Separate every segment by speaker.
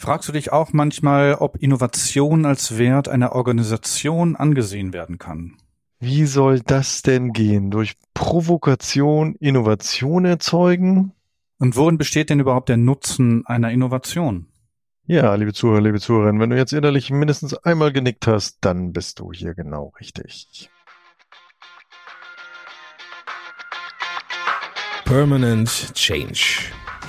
Speaker 1: Fragst du dich auch manchmal, ob Innovation als Wert einer Organisation angesehen werden kann?
Speaker 2: Wie soll das denn gehen? Durch Provokation Innovation erzeugen?
Speaker 1: Und worin besteht denn überhaupt der Nutzen einer Innovation?
Speaker 2: Ja, liebe Zuhörer, liebe Zuhörerinnen, wenn du jetzt innerlich mindestens einmal genickt hast, dann bist du hier genau richtig.
Speaker 3: Permanent Change.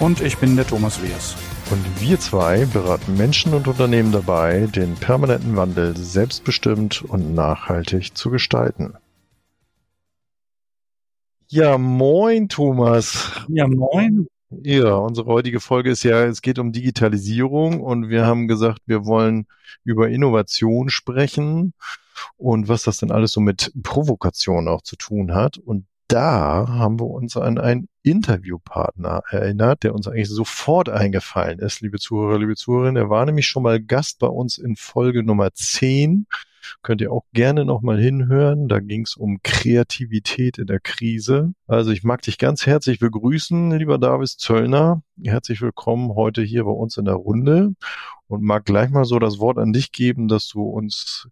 Speaker 1: Und ich bin der Thomas Weers.
Speaker 2: Und wir zwei beraten Menschen und Unternehmen dabei, den permanenten Wandel selbstbestimmt und nachhaltig zu gestalten. Ja, moin, Thomas.
Speaker 1: Ja, moin.
Speaker 2: Ja, unsere heutige Folge ist ja, es geht um Digitalisierung und wir haben gesagt, wir wollen über Innovation sprechen und was das denn alles so mit Provokation auch zu tun hat. Und da haben wir uns an einen Interviewpartner erinnert, der uns eigentlich sofort eingefallen ist, liebe Zuhörer, liebe Zuhörerinnen. Er war nämlich schon mal Gast bei uns in Folge Nummer 10. Könnt ihr auch gerne nochmal hinhören. Da ging es um Kreativität in der Krise. Also ich mag dich ganz herzlich begrüßen, lieber Davis Zöllner. Herzlich willkommen heute hier bei uns in der Runde und mag gleich mal so das Wort an dich geben, dass du uns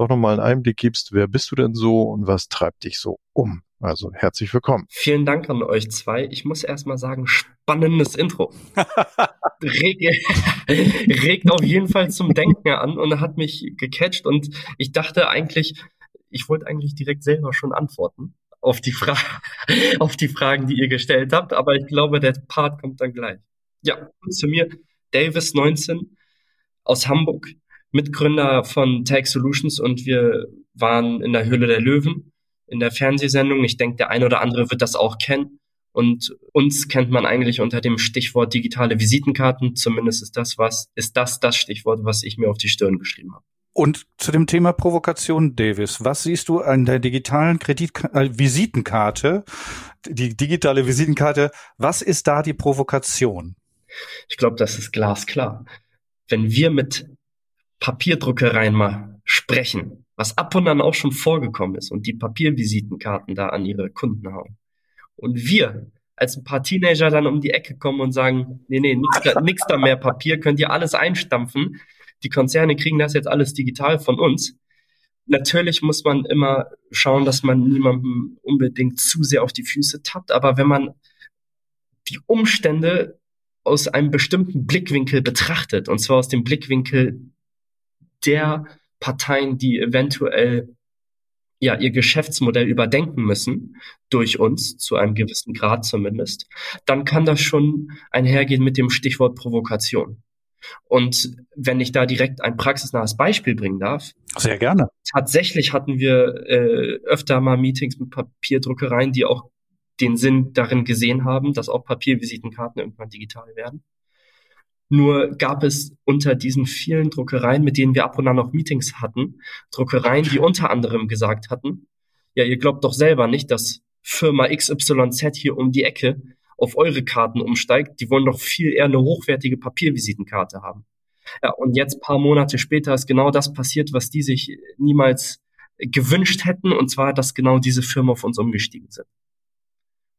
Speaker 2: doch nochmal einen Einblick gibst, wer bist du denn so und was treibt dich so um? Also herzlich willkommen.
Speaker 4: Vielen Dank an euch zwei. Ich muss erstmal sagen, spannendes Intro. Reg, regt auf jeden Fall zum Denken an und hat mich gecatcht und ich dachte eigentlich, ich wollte eigentlich direkt selber schon antworten auf die, Fra auf die Fragen, die ihr gestellt habt, aber ich glaube, der Part kommt dann gleich. Ja, zu mir, Davis 19 aus Hamburg, Mitgründer von Tag Solutions und wir waren in der Höhle der Löwen in der Fernsehsendung. Ich denke, der eine oder andere wird das auch kennen. Und uns kennt man eigentlich unter dem Stichwort digitale Visitenkarten. Zumindest ist das was, ist das das Stichwort, was ich mir auf die Stirn geschrieben habe.
Speaker 1: Und zu dem Thema Provokation, Davis, was siehst du an der digitalen Kredit äh, Visitenkarte, die digitale Visitenkarte, was ist da die Provokation?
Speaker 4: Ich glaube, das ist glasklar. Wenn wir mit Papierdruckereien mal sprechen, was ab und an auch schon vorgekommen ist und die Papiervisitenkarten da an ihre Kunden hauen. Und wir als ein paar Teenager dann um die Ecke kommen und sagen, nee, nee, nix da, nix da mehr Papier, könnt ihr alles einstampfen. Die Konzerne kriegen das jetzt alles digital von uns. Natürlich muss man immer schauen, dass man niemandem unbedingt zu sehr auf die Füße tappt, aber wenn man die Umstände aus einem bestimmten Blickwinkel betrachtet, und zwar aus dem Blickwinkel der Parteien, die eventuell ja ihr Geschäftsmodell überdenken müssen durch uns zu einem gewissen Grad zumindest, dann kann das schon einhergehen mit dem Stichwort Provokation. Und wenn ich da direkt ein praxisnahes Beispiel bringen darf.
Speaker 1: Sehr gerne.
Speaker 4: Tatsächlich hatten wir äh, öfter mal Meetings mit Papierdruckereien, die auch den Sinn darin gesehen haben, dass auch Papiervisitenkarten irgendwann digital werden. Nur gab es unter diesen vielen Druckereien, mit denen wir ab und an noch Meetings hatten, Druckereien, die unter anderem gesagt hatten, ja, ihr glaubt doch selber nicht, dass Firma XYZ hier um die Ecke auf eure Karten umsteigt. Die wollen doch viel eher eine hochwertige Papiervisitenkarte haben. Ja, und jetzt paar Monate später ist genau das passiert, was die sich niemals gewünscht hätten, und zwar, dass genau diese Firmen auf uns umgestiegen sind.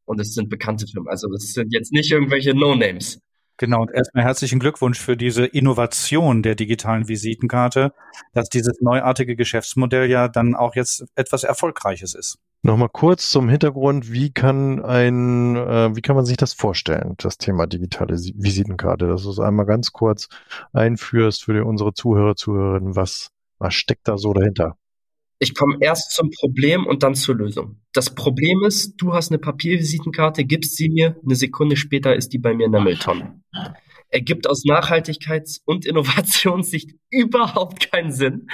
Speaker 4: Und es sind bekannte Firmen. Also das sind jetzt nicht irgendwelche No-Names.
Speaker 1: Genau, und erstmal herzlichen Glückwunsch für diese Innovation der digitalen Visitenkarte, dass dieses neuartige Geschäftsmodell ja dann auch jetzt etwas Erfolgreiches ist.
Speaker 2: Nochmal kurz zum Hintergrund, wie kann ein, äh, wie kann man sich das vorstellen, das Thema digitale Visitenkarte, dass du es einmal ganz kurz einführst für die, unsere Zuhörer, Zuhörerinnen, was, was steckt da so dahinter?
Speaker 4: Ich komme erst zum Problem und dann zur Lösung. Das Problem ist, du hast eine Papiervisitenkarte, gibst sie mir, eine Sekunde später ist die bei mir in der Mülltonne. Ergibt aus Nachhaltigkeits- und Innovationssicht überhaupt keinen Sinn.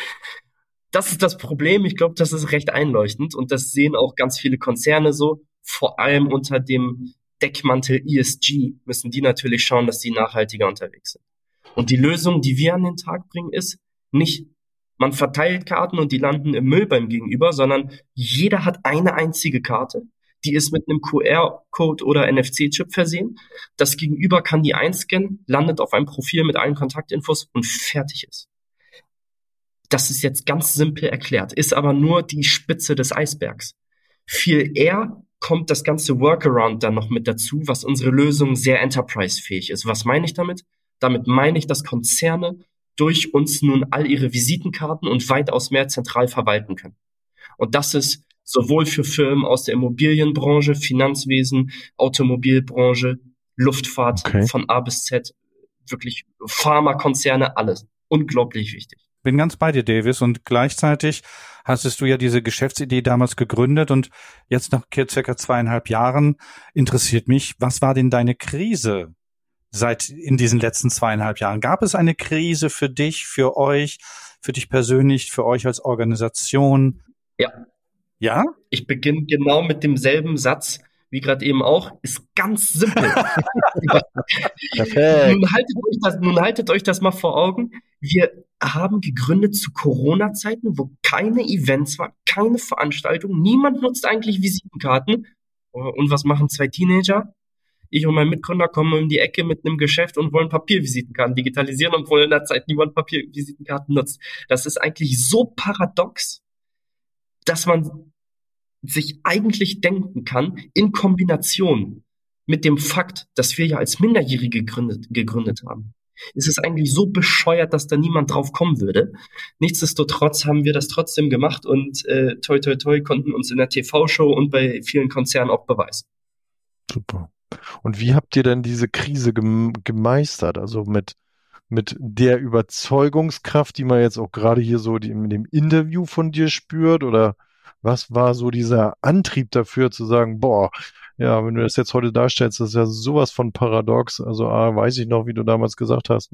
Speaker 4: Das ist das Problem. Ich glaube, das ist recht einleuchtend und das sehen auch ganz viele Konzerne so. Vor allem unter dem Deckmantel ESG müssen die natürlich schauen, dass sie nachhaltiger unterwegs sind. Und die Lösung, die wir an den Tag bringen, ist nicht man verteilt Karten und die landen im Müll beim Gegenüber, sondern jeder hat eine einzige Karte, Die ist mit einem QR-Code oder NFC-Chip versehen. Das Gegenüber kann die einscannen, landet auf einem Profil mit allen Kontaktinfos und fertig ist. Das ist jetzt ganz simpel erklärt, ist aber nur die Spitze des Eisbergs. Viel eher kommt das ganze Workaround dann noch mit dazu, was unsere Lösung sehr enterprise-fähig ist. Was meine ich damit? Damit meine ich, dass Konzerne durch uns nun all ihre Visitenkarten und weitaus mehr zentral verwalten können. Und das ist sowohl für Firmen aus der Immobilienbranche, Finanzwesen, Automobilbranche, Luftfahrt okay. von A bis Z, wirklich Pharmakonzerne, alles. Unglaublich wichtig.
Speaker 1: Bin ganz bei dir, Davis. Und gleichzeitig hast du ja diese Geschäftsidee damals gegründet und jetzt nach circa zweieinhalb Jahren interessiert mich, was war denn deine Krise seit in diesen letzten zweieinhalb Jahren? Gab es eine Krise für dich, für euch, für dich persönlich, für euch als Organisation?
Speaker 4: Ja. Ja? Ich beginne genau mit demselben Satz wie gerade eben auch, ist ganz simpel. Perfekt. Nun haltet, euch das, nun haltet euch das mal vor Augen. Wir haben gegründet zu Corona-Zeiten, wo keine Events waren, keine Veranstaltungen, niemand nutzt eigentlich Visitenkarten. Und was machen zwei Teenager? Ich und mein Mitgründer kommen um die Ecke mit einem Geschäft und wollen Papiervisitenkarten digitalisieren, obwohl in der Zeit niemand Papiervisitenkarten nutzt. Das ist eigentlich so paradox, dass man sich eigentlich denken kann, in Kombination mit dem Fakt, dass wir ja als Minderjährige gegründet, gegründet haben. ist Es eigentlich so bescheuert, dass da niemand drauf kommen würde. Nichtsdestotrotz haben wir das trotzdem gemacht und äh, toi toi toi konnten uns in der TV-Show und bei vielen Konzernen auch beweisen.
Speaker 2: Super. Und wie habt ihr denn diese Krise gemeistert? Also mit, mit der Überzeugungskraft, die man jetzt auch gerade hier so in dem Interview von dir spürt? Oder was war so dieser Antrieb dafür zu sagen, boah, ja, wenn du das jetzt heute darstellst, das ist ja sowas von paradox. Also A, weiß ich noch, wie du damals gesagt hast,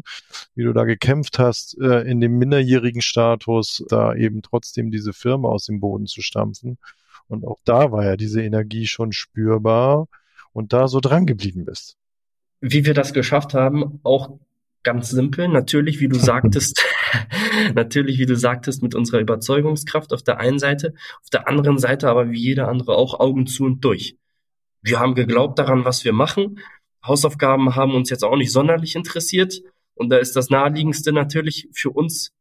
Speaker 2: wie du da gekämpft hast, äh, in dem minderjährigen Status, da eben trotzdem diese Firma aus dem Boden zu stampfen. Und auch da war ja diese Energie schon spürbar und da so dran geblieben bist.
Speaker 4: Wie wir das geschafft haben, auch ganz simpel. Natürlich, wie du sagtest, natürlich, wie du sagtest, mit unserer Überzeugungskraft auf der einen Seite, auf der anderen Seite aber wie jeder andere auch Augen zu und durch. Wir haben geglaubt daran, was wir machen. Hausaufgaben haben uns jetzt auch nicht sonderlich interessiert. Und da ist das naheliegendste natürlich für uns,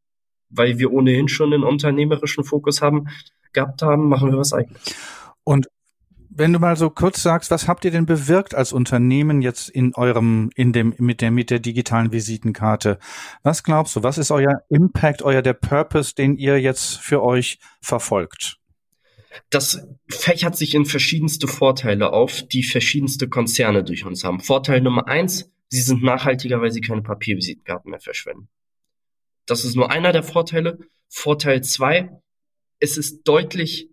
Speaker 4: weil wir ohnehin schon einen unternehmerischen Fokus haben, gehabt haben, machen wir was eigenes.
Speaker 1: Und wenn du mal so kurz sagst, was habt ihr denn bewirkt als Unternehmen jetzt in eurem, in dem, mit der, mit der digitalen Visitenkarte? Was glaubst du? Was ist euer Impact, euer der Purpose, den ihr jetzt für euch verfolgt?
Speaker 4: Das fächert sich in verschiedenste Vorteile auf, die verschiedenste Konzerne durch uns haben. Vorteil Nummer eins, sie sind nachhaltiger, weil sie keine Papiervisitenkarten mehr verschwenden. Das ist nur einer der Vorteile. Vorteil zwei, es ist deutlich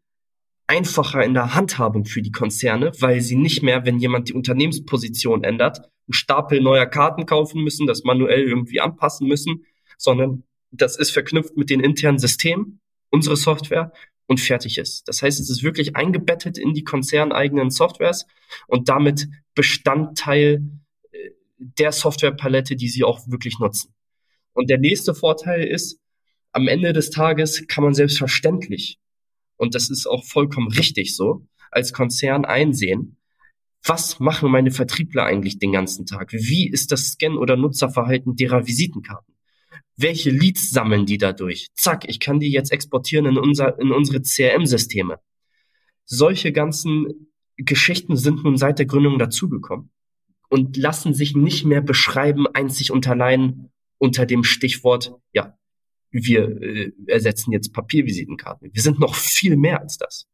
Speaker 4: einfacher in der Handhabung für die Konzerne, weil sie nicht mehr, wenn jemand die Unternehmensposition ändert, einen Stapel neuer Karten kaufen müssen, das manuell irgendwie anpassen müssen, sondern das ist verknüpft mit den internen Systemen, unsere Software und fertig ist. Das heißt, es ist wirklich eingebettet in die konzerneigenen Softwares und damit Bestandteil äh, der Softwarepalette, die sie auch wirklich nutzen. Und der nächste Vorteil ist, am Ende des Tages kann man selbstverständlich und das ist auch vollkommen richtig so, als Konzern einsehen, was machen meine Vertriebler eigentlich den ganzen Tag? Wie ist das Scan- oder Nutzerverhalten derer Visitenkarten? Welche Leads sammeln die dadurch? Zack, ich kann die jetzt exportieren in, unser, in unsere CRM-Systeme. Solche ganzen Geschichten sind nun seit der Gründung dazugekommen und lassen sich nicht mehr beschreiben, einzig und allein unter dem Stichwort, ja, wir äh, ersetzen jetzt Papiervisitenkarten. Wir sind noch viel mehr als das.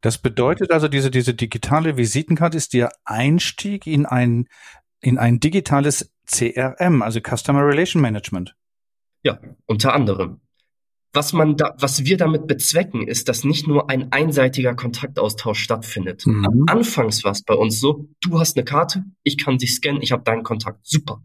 Speaker 1: Das bedeutet also, diese, diese digitale Visitenkarte ist der Einstieg in ein, in ein digitales CRM, also Customer Relation Management.
Speaker 4: Ja, unter anderem. Was man da, was wir damit bezwecken, ist, dass nicht nur ein einseitiger Kontaktaustausch stattfindet. Mhm. Anfangs war es bei uns so, du hast eine Karte, ich kann dich scannen, ich habe deinen Kontakt, super.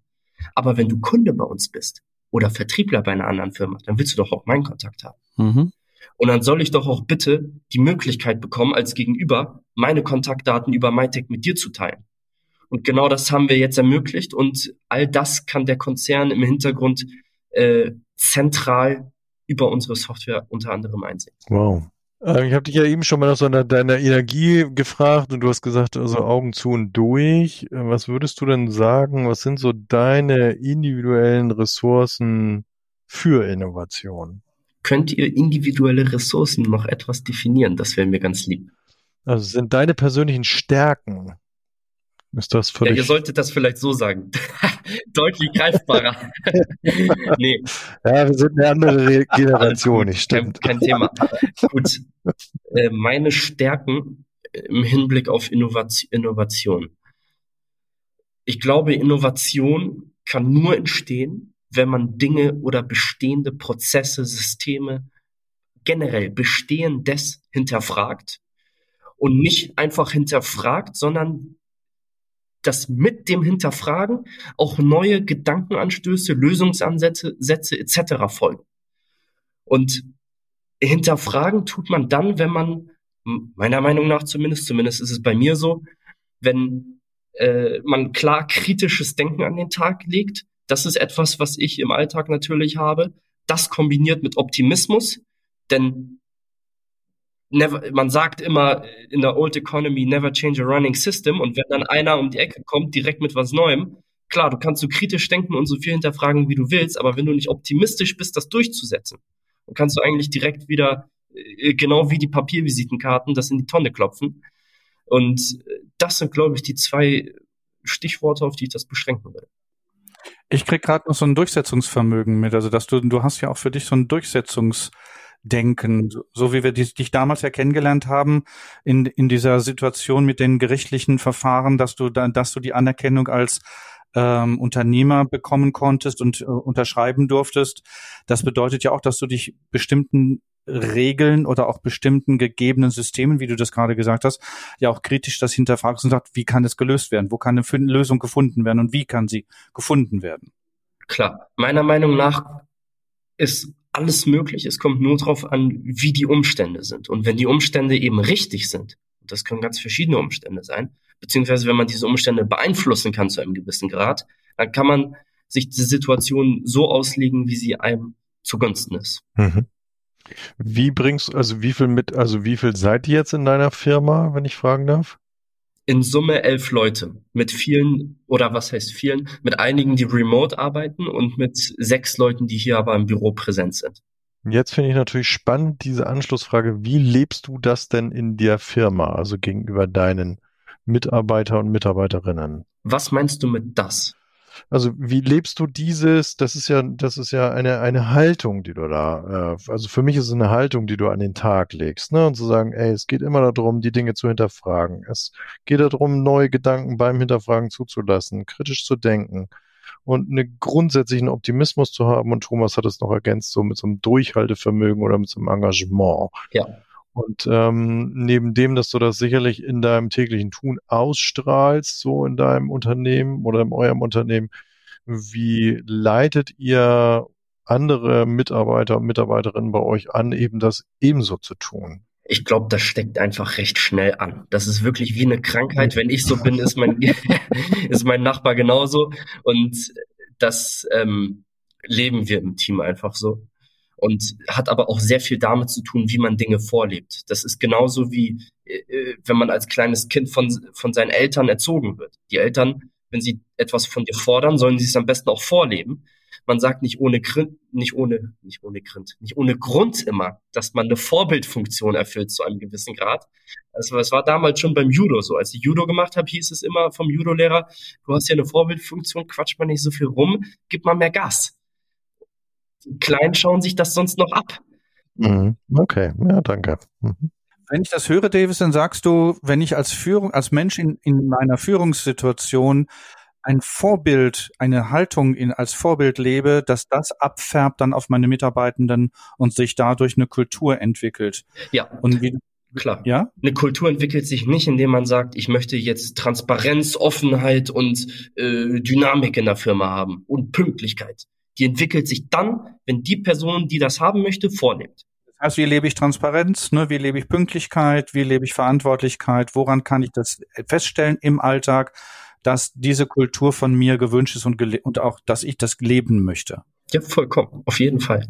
Speaker 4: Aber wenn du Kunde bei uns bist, oder Vertriebler bei einer anderen Firma, dann willst du doch auch meinen Kontakt haben. Mhm. Und dann soll ich doch auch bitte die Möglichkeit bekommen, als Gegenüber meine Kontaktdaten über MyTech mit dir zu teilen. Und genau das haben wir jetzt ermöglicht und all das kann der Konzern im Hintergrund äh, zentral über unsere Software unter anderem einsehen.
Speaker 2: Wow. Äh, ich habe dich ja eben schon mal nach so einer, deiner Energie gefragt und du hast gesagt, also Augen zu und durch. Äh, was würdest du denn sagen, was sind so deine individuellen Ressourcen für Innovation?
Speaker 4: Könnt ihr individuelle Ressourcen noch etwas definieren? Das wäre mir ganz lieb.
Speaker 2: Also sind deine persönlichen Stärken ist das völlig.
Speaker 4: Ja, ihr solltet das vielleicht so sagen. Deutlich greifbarer.
Speaker 2: nee. Ja, wir sind eine andere Generation, nicht stimmt.
Speaker 4: Kein, kein Thema. Gut. Äh, meine Stärken im Hinblick auf Innovation. Ich glaube, Innovation kann nur entstehen, wenn man Dinge oder bestehende Prozesse, Systeme, generell Bestehendes hinterfragt und nicht einfach hinterfragt, sondern dass mit dem Hinterfragen auch neue Gedankenanstöße, Lösungsansätze Sätze etc. folgen. Und hinterfragen tut man dann, wenn man, meiner Meinung nach zumindest, zumindest ist es bei mir so, wenn äh, man klar kritisches Denken an den Tag legt. Das ist etwas, was ich im Alltag natürlich habe. Das kombiniert mit Optimismus, denn never, man sagt immer in der Old Economy, never change a running system. Und wenn dann einer um die Ecke kommt, direkt mit was Neuem, klar, du kannst so kritisch denken und so viel hinterfragen, wie du willst, aber wenn du nicht optimistisch bist, das durchzusetzen, dann kannst du eigentlich direkt wieder, äh, genau wie die Papiervisitenkarten, das in die Tonne klopfen. Und äh, das sind, glaube ich, die zwei Stichworte, auf die ich das beschränken will.
Speaker 1: Ich krieg gerade noch so ein Durchsetzungsvermögen mit, also dass du, du hast ja auch für dich so ein Durchsetzungs denken, so wie wir dich damals ja kennengelernt haben in, in dieser Situation mit den gerichtlichen Verfahren, dass du da, dass du die Anerkennung als ähm, Unternehmer bekommen konntest und äh, unterschreiben durftest. Das bedeutet ja auch, dass du dich bestimmten Regeln oder auch bestimmten gegebenen Systemen, wie du das gerade gesagt hast, ja auch kritisch das hinterfragst und sagst, wie kann es gelöst werden? Wo kann eine Lösung gefunden werden und wie kann sie gefunden werden?
Speaker 4: Klar, meiner Meinung nach ist alles möglich. Es kommt nur darauf an, wie die Umstände sind. Und wenn die Umstände eben richtig sind, das können ganz verschiedene Umstände sein, beziehungsweise wenn man diese Umstände beeinflussen kann zu einem gewissen Grad, dann kann man sich die Situation so auslegen, wie sie einem zugunsten ist. Mhm.
Speaker 2: Wie bringst, also wie viel mit, also wie viel seid ihr jetzt in deiner Firma, wenn ich fragen darf?
Speaker 4: In Summe elf Leute mit vielen oder was heißt vielen, mit einigen, die remote arbeiten und mit sechs Leuten, die hier aber im Büro präsent sind.
Speaker 2: Jetzt finde ich natürlich spannend diese Anschlussfrage, wie lebst du das denn in der Firma, also gegenüber deinen Mitarbeiter und Mitarbeiterinnen?
Speaker 4: Was meinst du mit das?
Speaker 2: Also wie lebst du dieses? Das ist ja, das ist ja eine eine Haltung, die du da. Äh, also für mich ist es eine Haltung, die du an den Tag legst, ne? Und zu sagen, ey, es geht immer darum, die Dinge zu hinterfragen. Es geht darum, neue Gedanken beim Hinterfragen zuzulassen, kritisch zu denken und einen grundsätzlichen Optimismus zu haben. Und Thomas hat es noch ergänzt, so mit so einem Durchhaltevermögen oder mit so einem Engagement.
Speaker 4: Ja.
Speaker 2: Und ähm, neben dem, dass du das sicherlich in deinem täglichen Tun ausstrahlst, so in deinem Unternehmen oder in eurem Unternehmen, wie leitet ihr andere Mitarbeiter und Mitarbeiterinnen bei euch an, eben das ebenso zu tun?
Speaker 4: Ich glaube, das steckt einfach recht schnell an. Das ist wirklich wie eine Krankheit. Wenn ich so bin, ist mein, ist mein Nachbar genauso. Und das ähm, leben wir im Team einfach so und hat aber auch sehr viel damit zu tun, wie man Dinge vorlebt. Das ist genauso wie, äh, wenn man als kleines Kind von, von seinen Eltern erzogen wird. Die Eltern, wenn sie etwas von dir fordern, sollen sie es am besten auch vorleben. Man sagt nicht ohne Grund, nicht ohne, nicht ohne Grund, nicht ohne Grund immer, dass man eine Vorbildfunktion erfüllt zu einem gewissen Grad. Also es war damals schon beim Judo so. Als ich Judo gemacht habe, hieß es immer vom Judo-Lehrer, du hast ja eine Vorbildfunktion, quatsch mal nicht so viel rum, gib mal mehr Gas. Kleinen schauen sich das sonst noch ab.
Speaker 2: Mhm. Okay, ja, danke. Mhm.
Speaker 1: Wenn ich das höre, Davis, dann sagst du, wenn ich als Führung, als Mensch in, in meiner Führungssituation ein Vorbild, eine Haltung in, als Vorbild lebe, dass das abfärbt dann auf meine Mitarbeitenden und sich dadurch eine Kultur entwickelt.
Speaker 4: Ja.
Speaker 1: Und wie,
Speaker 4: Klar. Ja? Eine Kultur entwickelt sich nicht, indem man sagt, ich möchte jetzt Transparenz, Offenheit und äh, Dynamik in der Firma haben und Pünktlichkeit die entwickelt sich dann, wenn die Person, die das haben möchte.
Speaker 1: Das heißt, wie lebe ich Transparenz, ne? wie lebe ich Pünktlichkeit, wie lebe ich Verantwortlichkeit, woran kann ich das feststellen im Alltag, dass diese Kultur von mir gewünscht ist und, und auch, dass ich das leben möchte.
Speaker 4: Ja, vollkommen, auf jeden Fall.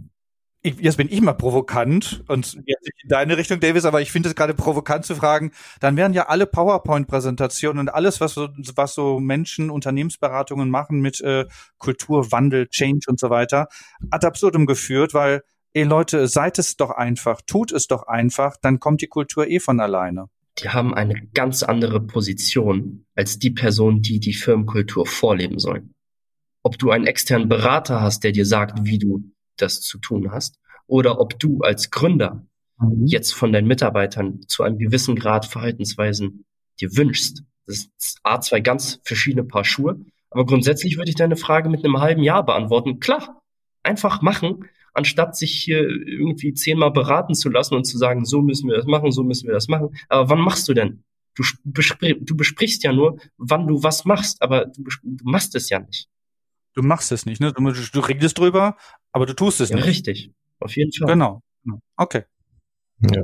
Speaker 1: Ich, jetzt bin ich mal provokant und jetzt in deine Richtung, Davis, aber ich finde es gerade provokant zu fragen, dann werden ja alle PowerPoint-Präsentationen und alles, was so, was so Menschen, Unternehmensberatungen machen mit äh, Kulturwandel, Change und so weiter, ad absurdum geführt, weil, ey Leute, seid es doch einfach, tut es doch einfach, dann kommt die Kultur eh von alleine.
Speaker 4: Die haben eine ganz andere Position als die Person, die die Firmenkultur vorleben sollen. Ob du einen externen Berater hast, der dir sagt, wie du das zu tun hast, oder ob du als Gründer mhm. jetzt von deinen Mitarbeitern zu einem gewissen Grad Verhaltensweisen dir wünschst. Das ist A, zwei ganz verschiedene Paar Schuhe. Aber grundsätzlich würde ich deine Frage mit einem halben Jahr beantworten. Klar, einfach machen, anstatt sich hier irgendwie zehnmal beraten zu lassen und zu sagen, so müssen wir das machen, so müssen wir das machen. Aber wann machst du denn? Du, besprich, du besprichst ja nur, wann du was machst, aber du, du machst es ja nicht.
Speaker 1: Du machst es nicht, ne? Du, du redest drüber, aber du tust es
Speaker 4: ja,
Speaker 1: nicht.
Speaker 4: Richtig, auf jeden Fall.
Speaker 1: Genau. Okay.
Speaker 2: Ja.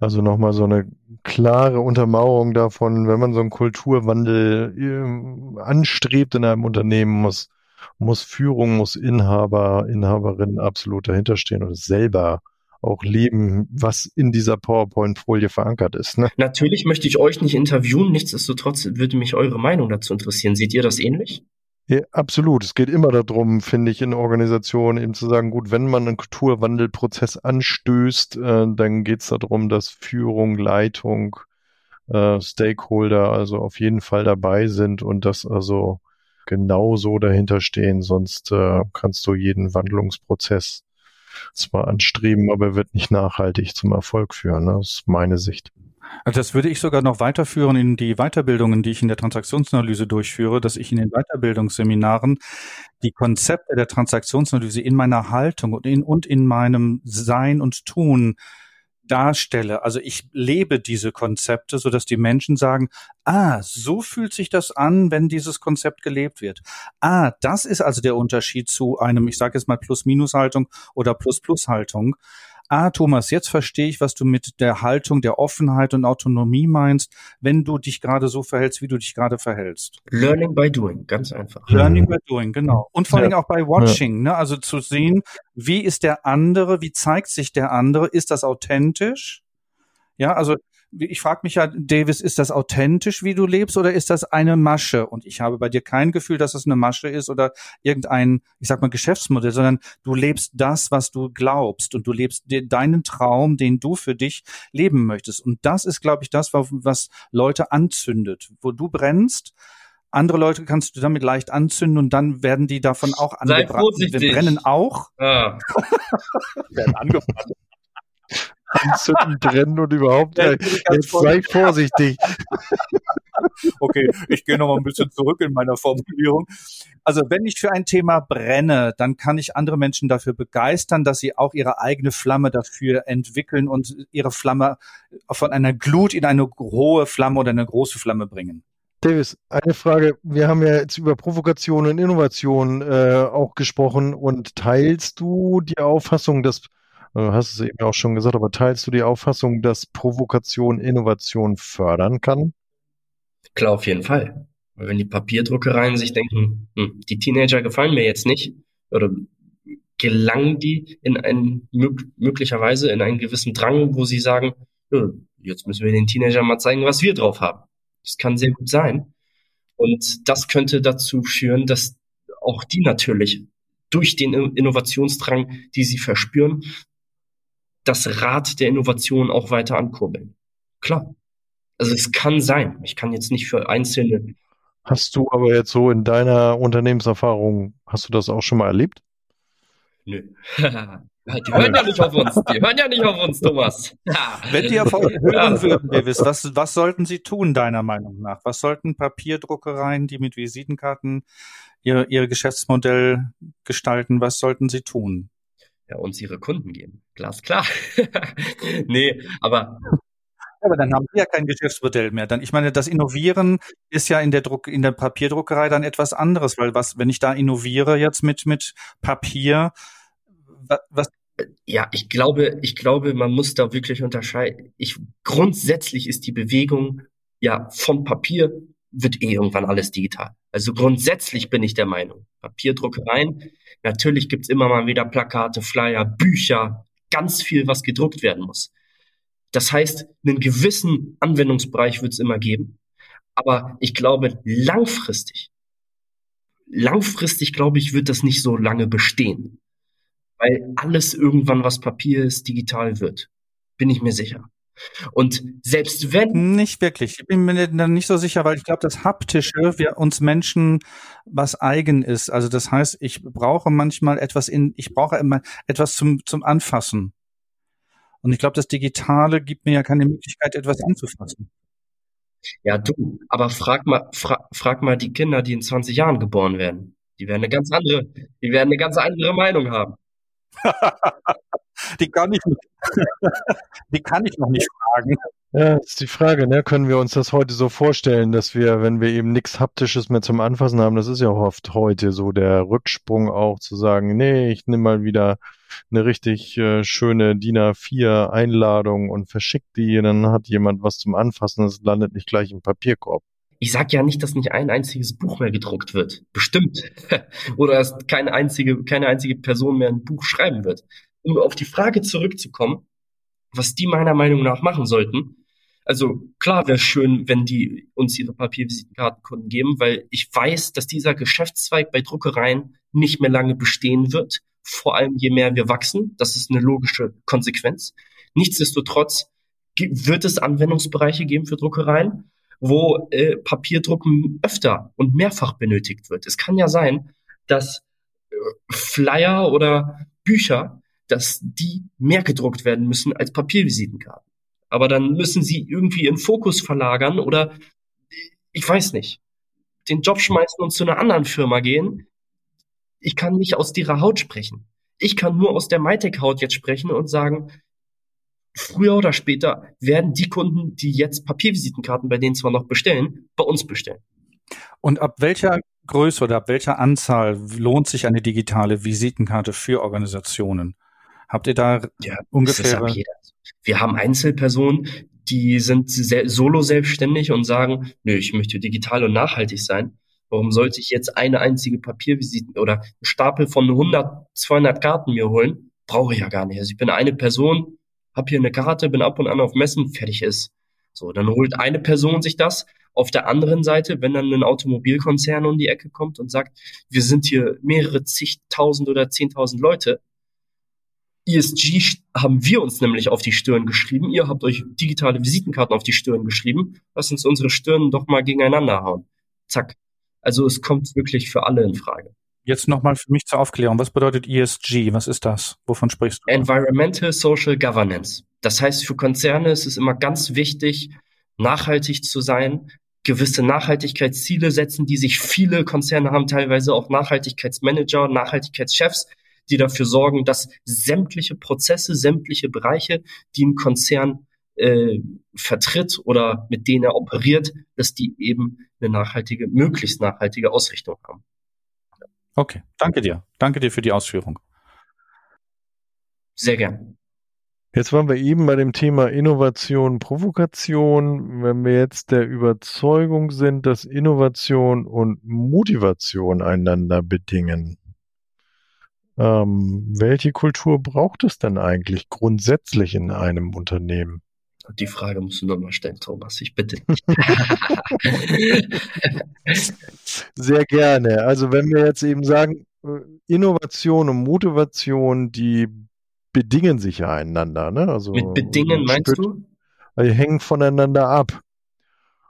Speaker 2: Also nochmal so eine klare Untermauerung davon, wenn man so einen Kulturwandel äh, anstrebt in einem Unternehmen, muss, muss Führung, muss Inhaber, Inhaberin absolut dahinterstehen und selber auch leben, was in dieser PowerPoint-Folie verankert ist. Ne?
Speaker 4: Natürlich möchte ich euch nicht interviewen, nichtsdestotrotz würde mich eure Meinung dazu interessieren. Seht ihr das ähnlich?
Speaker 2: Ja, absolut. Es geht immer darum, finde ich, in Organisationen eben zu sagen, gut, wenn man einen Kulturwandelprozess anstößt, äh, dann geht es darum, dass Führung, Leitung, äh, Stakeholder also auf jeden Fall dabei sind und das also genauso dahinter stehen, sonst äh, kannst du jeden Wandlungsprozess zwar anstreben, aber er wird nicht nachhaltig zum Erfolg führen. Ne? Das ist meine Sicht.
Speaker 1: Also das würde ich sogar noch weiterführen in die Weiterbildungen, die ich in der Transaktionsanalyse durchführe, dass ich in den Weiterbildungsseminaren die Konzepte der Transaktionsanalyse in meiner Haltung und in, und in meinem Sein und Tun darstelle. Also ich lebe diese Konzepte, so dass die Menschen sagen, ah, so fühlt sich das an, wenn dieses Konzept gelebt wird. Ah, das ist also der Unterschied zu einem, ich sage jetzt mal Plus-Minus-Haltung oder Plus-Plus-Haltung ah, Thomas, jetzt verstehe ich, was du mit der Haltung der Offenheit und Autonomie meinst, wenn du dich gerade so verhältst, wie du dich gerade verhältst.
Speaker 4: Learning by doing, ganz einfach.
Speaker 1: Learning mhm. by doing, genau. Und vor allem ja. auch bei Watching, ja. ne? also zu sehen, wie ist der andere, wie zeigt sich der andere, ist das authentisch? Ja, also ich frage mich ja, Davis, ist das authentisch, wie du lebst, oder ist das eine Masche? Und ich habe bei dir kein Gefühl, dass es eine Masche ist oder irgendein, ich sag mal, Geschäftsmodell, sondern du lebst das, was du glaubst und du lebst deinen Traum, den du für dich leben möchtest. Und das ist, glaube ich, das, was Leute anzündet. Wo du brennst, andere Leute kannst du damit leicht anzünden und dann werden die davon auch
Speaker 4: angebrannt.
Speaker 1: Wir brennen auch.
Speaker 4: Ah.
Speaker 1: werden angebrannt
Speaker 2: anzünden, brennen und überhaupt. Ja, jetzt sei vorsichtig.
Speaker 1: Okay, ich gehe noch mal ein bisschen zurück in meiner Formulierung. Also wenn ich für ein Thema brenne, dann kann ich andere Menschen dafür begeistern, dass sie auch ihre eigene Flamme dafür entwickeln und ihre Flamme von einer Glut in eine hohe Flamme oder eine große Flamme bringen.
Speaker 2: Davis, eine Frage. Wir haben ja jetzt über Provokation und Innovation äh, auch gesprochen und teilst du die Auffassung, dass hast es eben auch schon gesagt, aber teilst du die Auffassung, dass Provokation Innovation fördern kann?
Speaker 4: Klar, auf jeden Fall. Wenn die Papierdruckereien sich denken, hm, die Teenager gefallen mir jetzt nicht, oder gelangen die in einen, möglicherweise in einen gewissen Drang, wo sie sagen, jetzt müssen wir den Teenagern mal zeigen, was wir drauf haben. Das kann sehr gut sein. Und das könnte dazu führen, dass auch die natürlich durch den Innovationsdrang, die sie verspüren, das Rad der Innovation auch weiter ankurbeln. Klar. Also es kann sein. Ich kann jetzt nicht für einzelne.
Speaker 2: Hast du aber jetzt so in deiner Unternehmenserfahrung, hast du das auch schon mal erlebt?
Speaker 4: Nö. Die hören ja nicht auf uns. Die hören ja nicht auf uns, Thomas.
Speaker 1: Wenn die auf euch hören würden, Davis, was, was sollten sie tun, deiner Meinung nach? Was sollten Papierdruckereien, die mit Visitenkarten ihr, ihr Geschäftsmodell gestalten, was sollten sie tun?
Speaker 4: Ja, uns ihre Kunden geben. Glasklar. nee, aber
Speaker 1: aber dann haben wir ja kein Geschäftsmodell mehr. Dann, ich meine, das Innovieren ist ja in der Druck, in der Papierdruckerei dann etwas anderes, weil was, wenn ich da innoviere jetzt mit, mit Papier, was,
Speaker 4: ja, ich glaube, ich glaube, man muss da wirklich unterscheiden. Ich, grundsätzlich ist die Bewegung ja vom Papier wird eh irgendwann alles digital. Also grundsätzlich bin ich der Meinung, Papierdruckereien, natürlich gibt's immer mal wieder Plakate, Flyer, Bücher, ganz viel, was gedruckt werden muss. Das heißt, einen gewissen Anwendungsbereich wird es immer geben. Aber ich glaube, langfristig, langfristig glaube ich, wird das nicht so lange bestehen. Weil alles irgendwann, was Papier ist, digital wird. Bin ich mir sicher. Und selbst wenn.
Speaker 1: Nicht wirklich. Ich bin mir dann nicht so sicher, weil ich glaube, das Haptische, wir uns Menschen was eigen ist. Also das heißt, ich brauche manchmal etwas in, ich brauche immer etwas zum, zum Anfassen. Und ich glaube, das Digitale gibt mir ja keine Möglichkeit, etwas anzufassen.
Speaker 4: Ja, du, aber frag mal, fra frag mal die Kinder, die in 20 Jahren geboren werden. Die werden eine ganz andere, die werden eine ganz andere Meinung haben.
Speaker 1: die kann ich nicht, die kann ich noch nicht fragen.
Speaker 2: Ja, das ist die Frage, ne? Können wir uns das heute so vorstellen, dass wir, wenn wir eben nichts Haptisches mehr zum Anfassen haben, das ist ja oft heute so der Rücksprung auch zu sagen, nee, ich nehme mal wieder eine richtig äh, schöne DIN A4 Einladung und verschicke die, dann hat jemand was zum Anfassen, es landet nicht gleich im Papierkorb.
Speaker 4: Ich sag ja nicht, dass nicht ein einziges Buch mehr gedruckt wird. Bestimmt. Oder dass keine einzige, keine einzige Person mehr ein Buch schreiben wird. Um auf die Frage zurückzukommen, was die meiner Meinung nach machen sollten, also klar wäre schön, wenn die uns ihre Papiervisitenkartenkunden geben, weil ich weiß, dass dieser Geschäftszweig bei Druckereien nicht mehr lange bestehen wird. Vor allem je mehr wir wachsen. Das ist eine logische Konsequenz. Nichtsdestotrotz wird es Anwendungsbereiche geben für Druckereien, wo äh, Papierdrucken öfter und mehrfach benötigt wird. Es kann ja sein, dass äh, Flyer oder Bücher, dass die mehr gedruckt werden müssen als Papiervisitenkarten aber dann müssen sie irgendwie ihren Fokus verlagern oder ich weiß nicht, den Job schmeißen und zu einer anderen Firma gehen. Ich kann nicht aus ihrer Haut sprechen. Ich kann nur aus der MyTech-Haut jetzt sprechen und sagen, früher oder später werden die Kunden, die jetzt Papiervisitenkarten bei denen zwar noch bestellen, bei uns bestellen.
Speaker 1: Und ab welcher Größe oder ab welcher Anzahl lohnt sich eine digitale Visitenkarte für Organisationen? Habt ihr da ja, ungefähr?
Speaker 4: Wir haben Einzelpersonen, die sind solo selbstständig und sagen, nö, ich möchte digital und nachhaltig sein. Warum sollte ich jetzt eine einzige Papiervisite oder einen Stapel von 100, 200 Karten mir holen? Brauche ich ja gar nicht. Also ich bin eine Person, habe hier eine Karte, bin ab und an auf Messen, fertig ist. So, dann holt eine Person sich das. Auf der anderen Seite, wenn dann ein Automobilkonzern um die Ecke kommt und sagt, wir sind hier mehrere zigtausend oder zehntausend Leute, ESG haben wir uns nämlich auf die Stirn geschrieben. Ihr habt euch digitale Visitenkarten auf die Stirn geschrieben. Lasst uns unsere Stirn doch mal gegeneinander hauen. Zack. Also es kommt wirklich für alle in Frage.
Speaker 1: Jetzt nochmal für mich zur Aufklärung. Was bedeutet ESG? Was ist das? Wovon sprichst du?
Speaker 4: Environmental Social Governance. Das heißt, für Konzerne ist es immer ganz wichtig, nachhaltig zu sein, gewisse Nachhaltigkeitsziele setzen, die sich viele Konzerne haben, teilweise auch Nachhaltigkeitsmanager, Nachhaltigkeitschefs, die dafür sorgen, dass sämtliche Prozesse, sämtliche Bereiche, die ein Konzern äh, vertritt oder mit denen er operiert, dass die eben eine nachhaltige, möglichst nachhaltige Ausrichtung haben.
Speaker 1: Okay, danke dir. Danke dir für die Ausführung.
Speaker 4: Sehr gern.
Speaker 2: Jetzt waren wir eben bei dem Thema Innovation, Provokation. Wenn wir jetzt der Überzeugung sind, dass Innovation und Motivation einander bedingen, ähm, welche Kultur braucht es denn eigentlich grundsätzlich in einem Unternehmen?
Speaker 4: Die Frage musst du nochmal stellen, Thomas. Ich bitte dich.
Speaker 2: Sehr gerne. Also wenn wir jetzt eben sagen, äh, Innovation und Motivation, die bedingen sich ja einander. Ne? Also,
Speaker 4: Mit bedingen meinst du?
Speaker 2: Die hängen voneinander ab.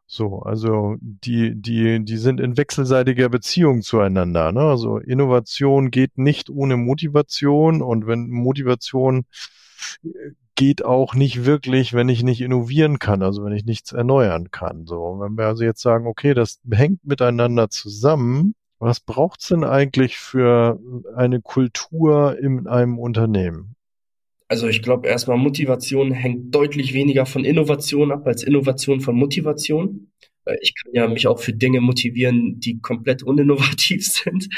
Speaker 2: So, also die, die, die sind in wechselseitiger Beziehung zueinander. Ne? Also Innovation geht nicht ohne Motivation und wenn Motivation äh, geht auch nicht wirklich, wenn ich nicht innovieren kann, also wenn ich nichts erneuern kann. So, wenn wir also jetzt sagen, okay, das hängt miteinander zusammen, was braucht's denn eigentlich für eine Kultur in einem Unternehmen?
Speaker 4: Also ich glaube erstmal Motivation hängt deutlich weniger von Innovation ab als Innovation von Motivation. Ich kann ja mich auch für Dinge motivieren, die komplett uninnovativ sind.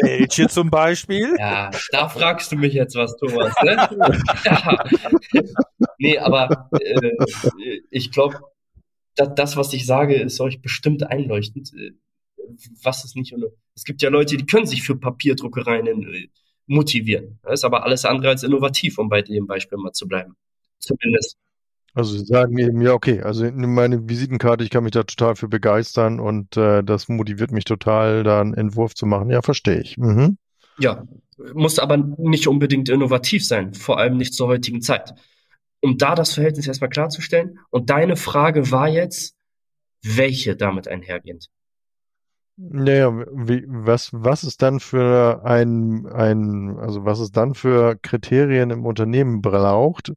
Speaker 1: Welche zum Beispiel?
Speaker 4: Ja, da fragst du mich jetzt was, Thomas. Ne? ja. Nee, aber äh, ich glaube, das, das, was ich sage, ist euch bestimmt einleuchtend. Äh, was ist nicht? Es gibt ja Leute, die können sich für Papierdruckereien äh, motivieren. Das ist aber alles andere als innovativ, um bei dem Beispiel mal zu bleiben. Zumindest.
Speaker 2: Also Sie sagen eben, ja, okay, also meine Visitenkarte, ich kann mich da total für begeistern und äh, das motiviert mich total, da einen Entwurf zu machen. Ja, verstehe ich. Mhm.
Speaker 4: Ja, muss aber nicht unbedingt innovativ sein, vor allem nicht zur heutigen Zeit. Um da das Verhältnis erstmal klarzustellen. Und deine Frage war jetzt, welche damit einhergehend?
Speaker 2: Naja, wie, was, was ist dann für ein, ein, also was es dann für Kriterien im Unternehmen braucht,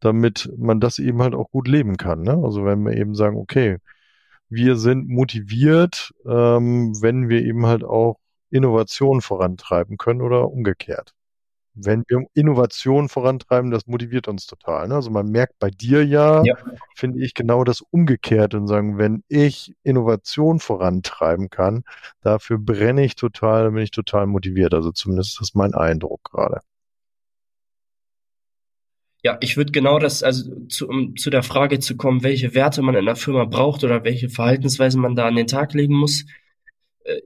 Speaker 2: damit man das eben halt auch gut leben kann. Ne? Also wenn wir eben sagen, okay, wir sind motiviert, ähm, wenn wir eben halt auch Innovation vorantreiben können oder umgekehrt wenn wir Innovation vorantreiben, das motiviert uns total. Ne? Also man merkt bei dir ja, ja. finde ich, genau das umgekehrt und sagen, wenn ich Innovation vorantreiben kann, dafür brenne ich total, bin ich total motiviert. Also zumindest ist das mein Eindruck gerade.
Speaker 4: Ja, ich würde genau das, also zu, um zu der Frage zu kommen, welche Werte man in der Firma braucht oder welche Verhaltensweise man da an den Tag legen muss,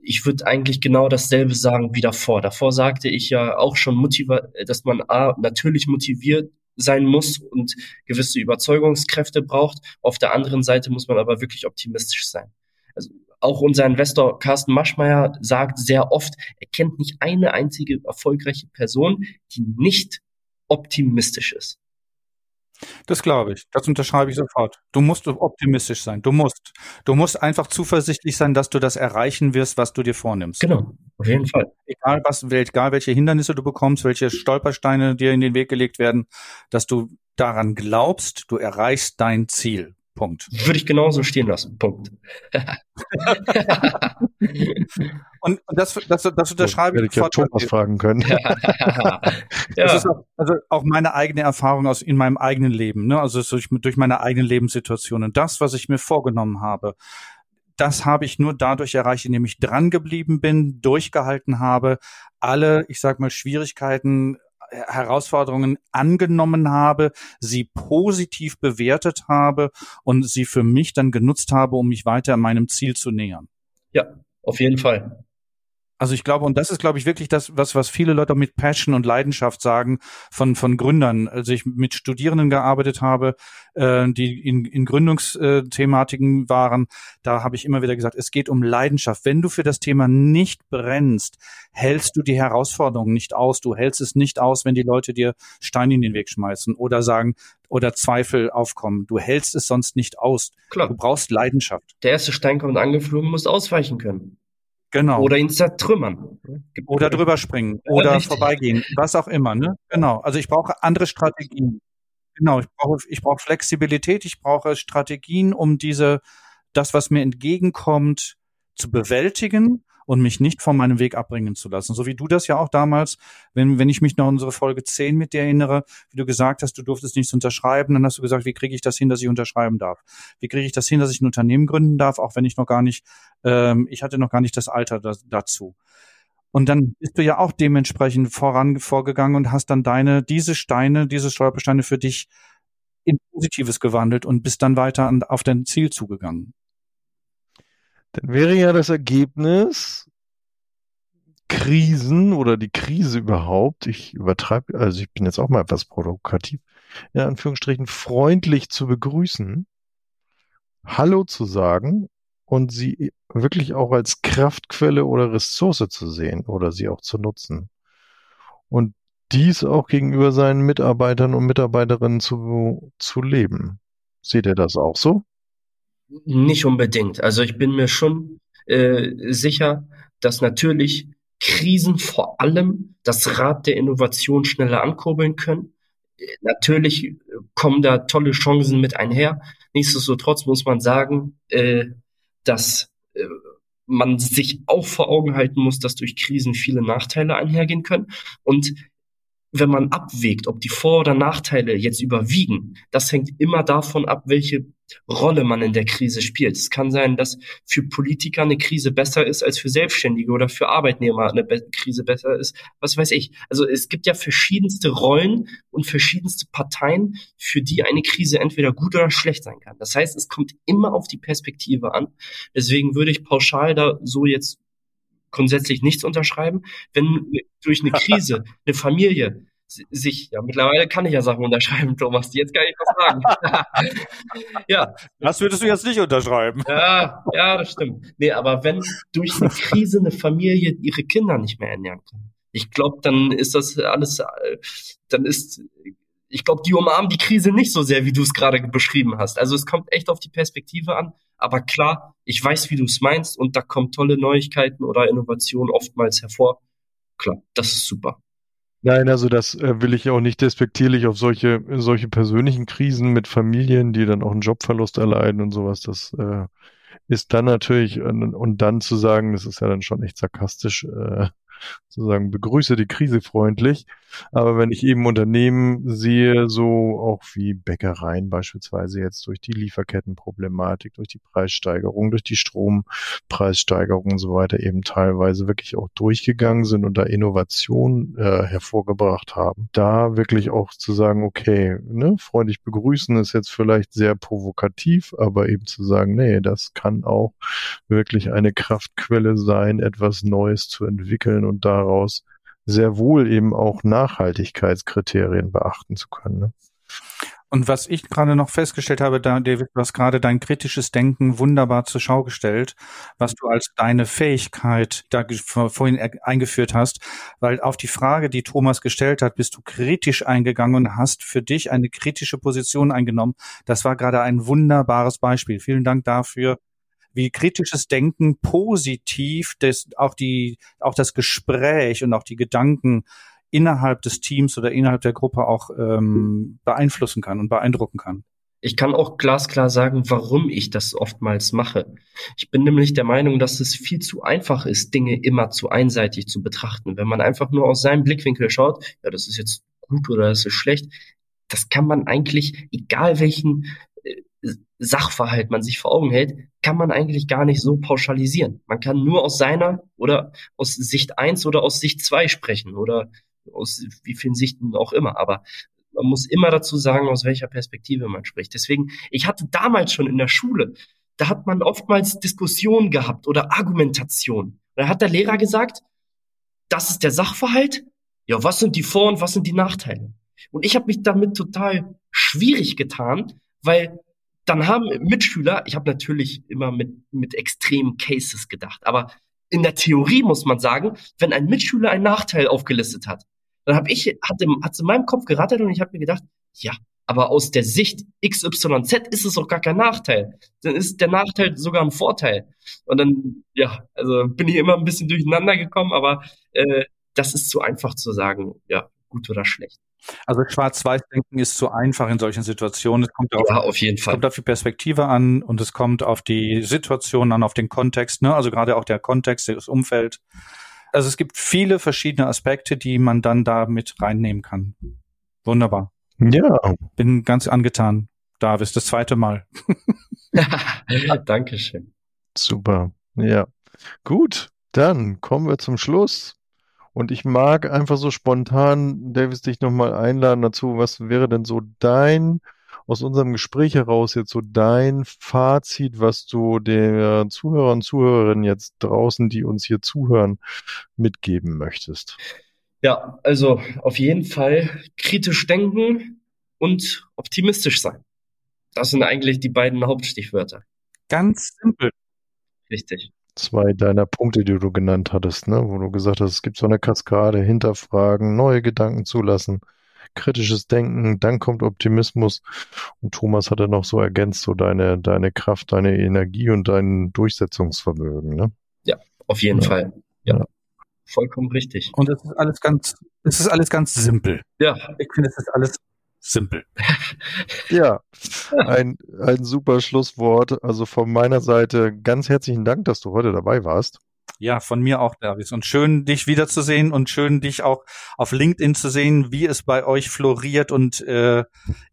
Speaker 4: ich würde eigentlich genau dasselbe sagen wie davor. Davor sagte ich ja auch schon, motiva dass man A, natürlich motiviert sein muss und gewisse Überzeugungskräfte braucht. Auf der anderen Seite muss man aber wirklich optimistisch sein. Also auch unser Investor Carsten Maschmeyer sagt sehr oft, er kennt nicht eine einzige erfolgreiche Person, die nicht optimistisch ist.
Speaker 1: Das glaube ich. Das unterschreibe ich sofort. Du musst optimistisch sein. Du musst. Du musst einfach zuversichtlich sein, dass du das erreichen wirst, was du dir vornimmst.
Speaker 4: Genau. Auf jeden Fall.
Speaker 1: Egal was, egal welche Hindernisse du bekommst, welche Stolpersteine dir in den Weg gelegt werden, dass du daran glaubst, du erreichst dein Ziel. Punkt.
Speaker 4: Würde ich genauso stehen lassen. Punkt.
Speaker 1: und, und das, das, das unterschreibe so,
Speaker 2: ich. Hätte ich ja Thomas fragen können.
Speaker 1: ja. Das ist auch, also auch meine eigene Erfahrung aus in meinem eigenen Leben, ne? Also durch, durch meine eigenen Lebenssituationen. Das, was ich mir vorgenommen habe, das habe ich nur dadurch erreicht, indem ich dran geblieben bin, durchgehalten habe, alle, ich sag mal, Schwierigkeiten Herausforderungen angenommen habe, sie positiv bewertet habe und sie für mich dann genutzt habe, um mich weiter meinem Ziel zu nähern.
Speaker 4: Ja, auf jeden Fall.
Speaker 1: Also ich glaube, und das ist, glaube ich, wirklich das, was, was viele Leute mit Passion und Leidenschaft sagen von, von Gründern. Als ich mit Studierenden gearbeitet habe, äh, die in, in Gründungsthematiken waren, da habe ich immer wieder gesagt, es geht um Leidenschaft. Wenn du für das Thema nicht brennst, hältst du die Herausforderungen nicht aus. Du hältst es nicht aus, wenn die Leute dir Steine in den Weg schmeißen oder sagen, oder Zweifel aufkommen. Du hältst es sonst nicht aus. Klar. Du brauchst Leidenschaft.
Speaker 4: Der erste Stein kommt angeflogen, musst ausweichen können.
Speaker 1: Genau.
Speaker 4: Oder ihn zertrümmern.
Speaker 1: Oder drüber springen. Oder Richtig. vorbeigehen. Was auch immer, ne? Genau. Also ich brauche andere Strategien. Genau. Ich brauche, ich brauche Flexibilität. Ich brauche Strategien, um diese, das, was mir entgegenkommt, zu bewältigen und mich nicht von meinem Weg abbringen zu lassen. So wie du das ja auch damals, wenn, wenn ich mich noch unsere Folge 10 mit dir erinnere, wie du gesagt hast, du durftest nichts unterschreiben, dann hast du gesagt, wie kriege ich das hin, dass ich unterschreiben darf? Wie kriege ich das hin, dass ich ein Unternehmen gründen darf, auch wenn ich noch gar nicht, ähm, ich hatte noch gar nicht das Alter da, dazu. Und dann bist du ja auch dementsprechend voran vorgegangen und hast dann deine, diese Steine, diese Stolpersteine für dich in Positives gewandelt und bist dann weiter an, auf dein Ziel zugegangen
Speaker 2: dann wäre ja das Ergebnis Krisen oder die Krise überhaupt, ich übertreibe, also ich bin jetzt auch mal etwas provokativ, in Anführungsstrichen freundlich zu begrüßen, Hallo zu sagen und sie wirklich auch als Kraftquelle oder Ressource zu sehen oder sie auch zu nutzen. Und dies auch gegenüber seinen Mitarbeitern und Mitarbeiterinnen zu, zu leben. Seht ihr das auch so?
Speaker 4: Nicht unbedingt. Also ich bin mir schon äh, sicher, dass natürlich Krisen vor allem das Rad der Innovation schneller ankurbeln können. Natürlich kommen da tolle Chancen mit einher. Nichtsdestotrotz muss man sagen, äh, dass äh, man sich auch vor Augen halten muss, dass durch Krisen viele Nachteile einhergehen können. Und wenn man abwägt, ob die Vor- oder Nachteile jetzt überwiegen, das hängt immer davon ab, welche Rolle man in der Krise spielt. Es kann sein, dass für Politiker eine Krise besser ist als für Selbstständige oder für Arbeitnehmer eine Be Krise besser ist. Was weiß ich. Also es gibt ja verschiedenste Rollen und verschiedenste Parteien, für die eine Krise entweder gut oder schlecht sein kann. Das heißt, es kommt immer auf die Perspektive an. Deswegen würde ich pauschal da so jetzt grundsätzlich nichts unterschreiben. Wenn durch eine Krise eine Familie sich, ja, mittlerweile kann ich ja Sachen unterschreiben, Thomas. Jetzt kann ich was sagen.
Speaker 1: ja. Das würdest du jetzt nicht unterschreiben.
Speaker 4: Ja, ja, das stimmt. Nee, aber wenn durch eine Krise eine Familie ihre Kinder nicht mehr ernähren kann, ich glaube, dann ist das alles, äh, dann ist, ich glaube, die umarmen die Krise nicht so sehr, wie du es gerade beschrieben hast. Also es kommt echt auf die Perspektive an. Aber klar, ich weiß, wie du es meinst und da kommen tolle Neuigkeiten oder Innovationen oftmals hervor. Klar, das ist super.
Speaker 2: Nein, also das äh, will ich auch nicht despektierlich auf solche, solche persönlichen Krisen mit Familien, die dann auch einen Jobverlust erleiden und sowas. Das äh, ist dann natürlich, und, und dann zu sagen, das ist ja dann schon echt sarkastisch, äh, sozusagen begrüße die Krise freundlich. Aber wenn ich eben Unternehmen sehe, so auch wie Bäckereien beispielsweise jetzt durch die Lieferkettenproblematik, durch die Preissteigerung, durch die Strompreissteigerung und so weiter eben teilweise wirklich auch durchgegangen sind und da Innovation äh, hervorgebracht haben, da wirklich auch zu sagen, okay, ne, freundlich begrüßen ist jetzt vielleicht sehr provokativ, aber eben zu sagen, nee, das kann auch wirklich eine Kraftquelle sein, etwas Neues zu entwickeln und daraus sehr wohl eben auch Nachhaltigkeitskriterien beachten zu können. Ne?
Speaker 1: Und was ich gerade noch festgestellt habe, da, David, du hast gerade dein kritisches Denken wunderbar zur Schau gestellt, was du als deine Fähigkeit da vorhin eingeführt hast, weil auf die Frage, die Thomas gestellt hat, bist du kritisch eingegangen und hast für dich eine kritische Position eingenommen. Das war gerade ein wunderbares Beispiel. Vielen Dank dafür wie kritisches Denken positiv das, auch die, auch das Gespräch und auch die Gedanken innerhalb des Teams oder innerhalb der Gruppe auch ähm, beeinflussen kann und beeindrucken kann.
Speaker 4: Ich kann auch glasklar sagen, warum ich das oftmals mache. Ich bin nämlich der Meinung, dass es viel zu einfach ist, Dinge immer zu einseitig zu betrachten. Wenn man einfach nur aus seinem Blickwinkel schaut, ja, das ist jetzt gut oder das ist schlecht, das kann man eigentlich, egal welchen Sachverhalt man sich vor Augen hält, kann man eigentlich gar nicht so pauschalisieren. Man kann nur aus seiner oder aus Sicht eins oder aus Sicht zwei sprechen oder aus wie vielen Sichten auch immer. Aber man muss immer dazu sagen, aus welcher Perspektive man spricht. Deswegen, ich hatte damals schon in der Schule, da hat man oftmals Diskussionen gehabt oder Argumentation. Da hat der Lehrer gesagt, das ist der Sachverhalt. Ja, was sind die Vor- und was sind die Nachteile? Und ich habe mich damit total schwierig getan, weil dann haben Mitschüler, ich habe natürlich immer mit, mit extremen Cases gedacht, aber in der Theorie muss man sagen, wenn ein Mitschüler einen Nachteil aufgelistet hat, dann habe ich, hat es in meinem Kopf gerattert und ich habe mir gedacht, ja, aber aus der Sicht XYZ ist es auch gar kein Nachteil. Dann ist der Nachteil sogar ein Vorteil. Und dann, ja, also bin ich immer ein bisschen durcheinander gekommen, aber äh, das ist zu einfach zu sagen, ja, gut oder schlecht.
Speaker 1: Also Schwarz-Weiß-Denken ist zu einfach in solchen Situationen. Es kommt auf,
Speaker 4: ja, auf jeden Fall.
Speaker 1: kommt auf die Perspektive an und es kommt auf die Situation an, auf den Kontext, ne? also gerade auch der Kontext, das Umfeld. Also es gibt viele verschiedene Aspekte, die man dann da mit reinnehmen kann. Wunderbar.
Speaker 2: Ja.
Speaker 1: Bin ganz angetan. Davis, das zweite Mal.
Speaker 4: Dankeschön.
Speaker 2: Super. Ja. Gut, dann kommen wir zum Schluss. Und ich mag einfach so spontan, Davis, dich nochmal einladen dazu. Was wäre denn so dein, aus unserem Gespräch heraus jetzt so dein Fazit, was du der Zuhörer und Zuhörerinnen jetzt draußen, die uns hier zuhören, mitgeben möchtest?
Speaker 4: Ja, also auf jeden Fall kritisch denken und optimistisch sein. Das sind eigentlich die beiden Hauptstichwörter.
Speaker 1: Ganz simpel.
Speaker 4: Richtig
Speaker 2: zwei deiner Punkte, die du genannt hattest, ne? wo du gesagt hast, es gibt so eine Kaskade, hinterfragen, neue Gedanken zulassen, kritisches Denken, dann kommt Optimismus. Und Thomas hatte noch so ergänzt, so deine, deine Kraft, deine Energie und dein Durchsetzungsvermögen. Ne?
Speaker 4: Ja, auf jeden ja. Fall. Ja. ja. Vollkommen richtig.
Speaker 1: Und es ist alles ganz, es ist alles ganz simpel.
Speaker 4: Ja.
Speaker 1: Ich finde, es ist alles simpel.
Speaker 2: Ja, ein, ein super Schlusswort. Also von meiner Seite ganz herzlichen Dank, dass du heute dabei warst.
Speaker 1: Ja, von mir auch, Davis. Und schön, dich wiederzusehen und schön, dich auch auf LinkedIn zu sehen, wie es bei euch floriert und äh,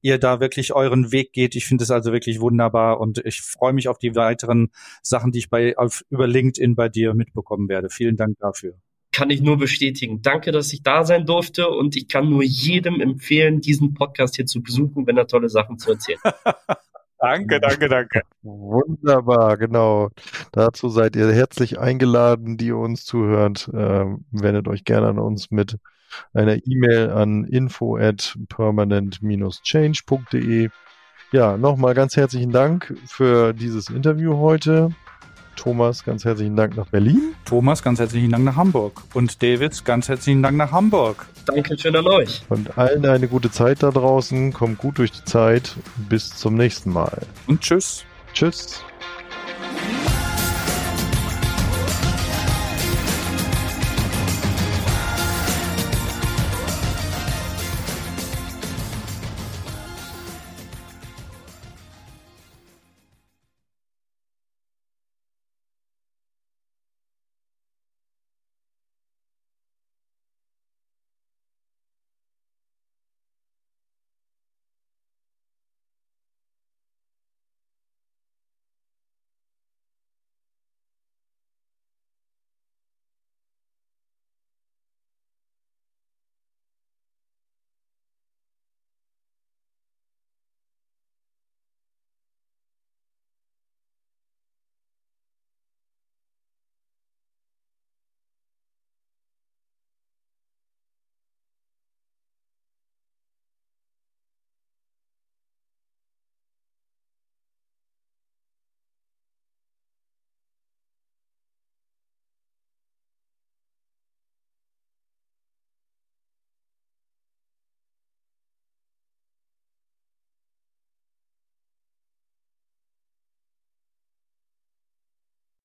Speaker 1: ihr da wirklich euren Weg geht. Ich finde es also wirklich wunderbar und ich freue mich auf die weiteren Sachen, die ich bei auf, über LinkedIn bei dir mitbekommen werde. Vielen Dank dafür.
Speaker 4: Kann ich nur bestätigen. Danke, dass ich da sein durfte und ich kann nur jedem empfehlen, diesen Podcast hier zu besuchen, wenn er tolle Sachen zu erzählen.
Speaker 1: Danke, danke, danke.
Speaker 2: Wunderbar, genau. Dazu seid ihr herzlich eingeladen, die uns zuhört. Ähm, wendet euch gerne an uns mit einer E-Mail an info at permanent-change.de. Ja, nochmal ganz herzlichen Dank für dieses Interview heute. Thomas, ganz herzlichen Dank nach Berlin.
Speaker 1: Thomas, ganz herzlichen Dank nach Hamburg. Und David, ganz herzlichen Dank nach Hamburg.
Speaker 4: Dankeschön an euch.
Speaker 2: Und allen eine gute Zeit da draußen. Kommt gut durch die Zeit. Bis zum nächsten Mal.
Speaker 1: Und tschüss.
Speaker 2: Tschüss.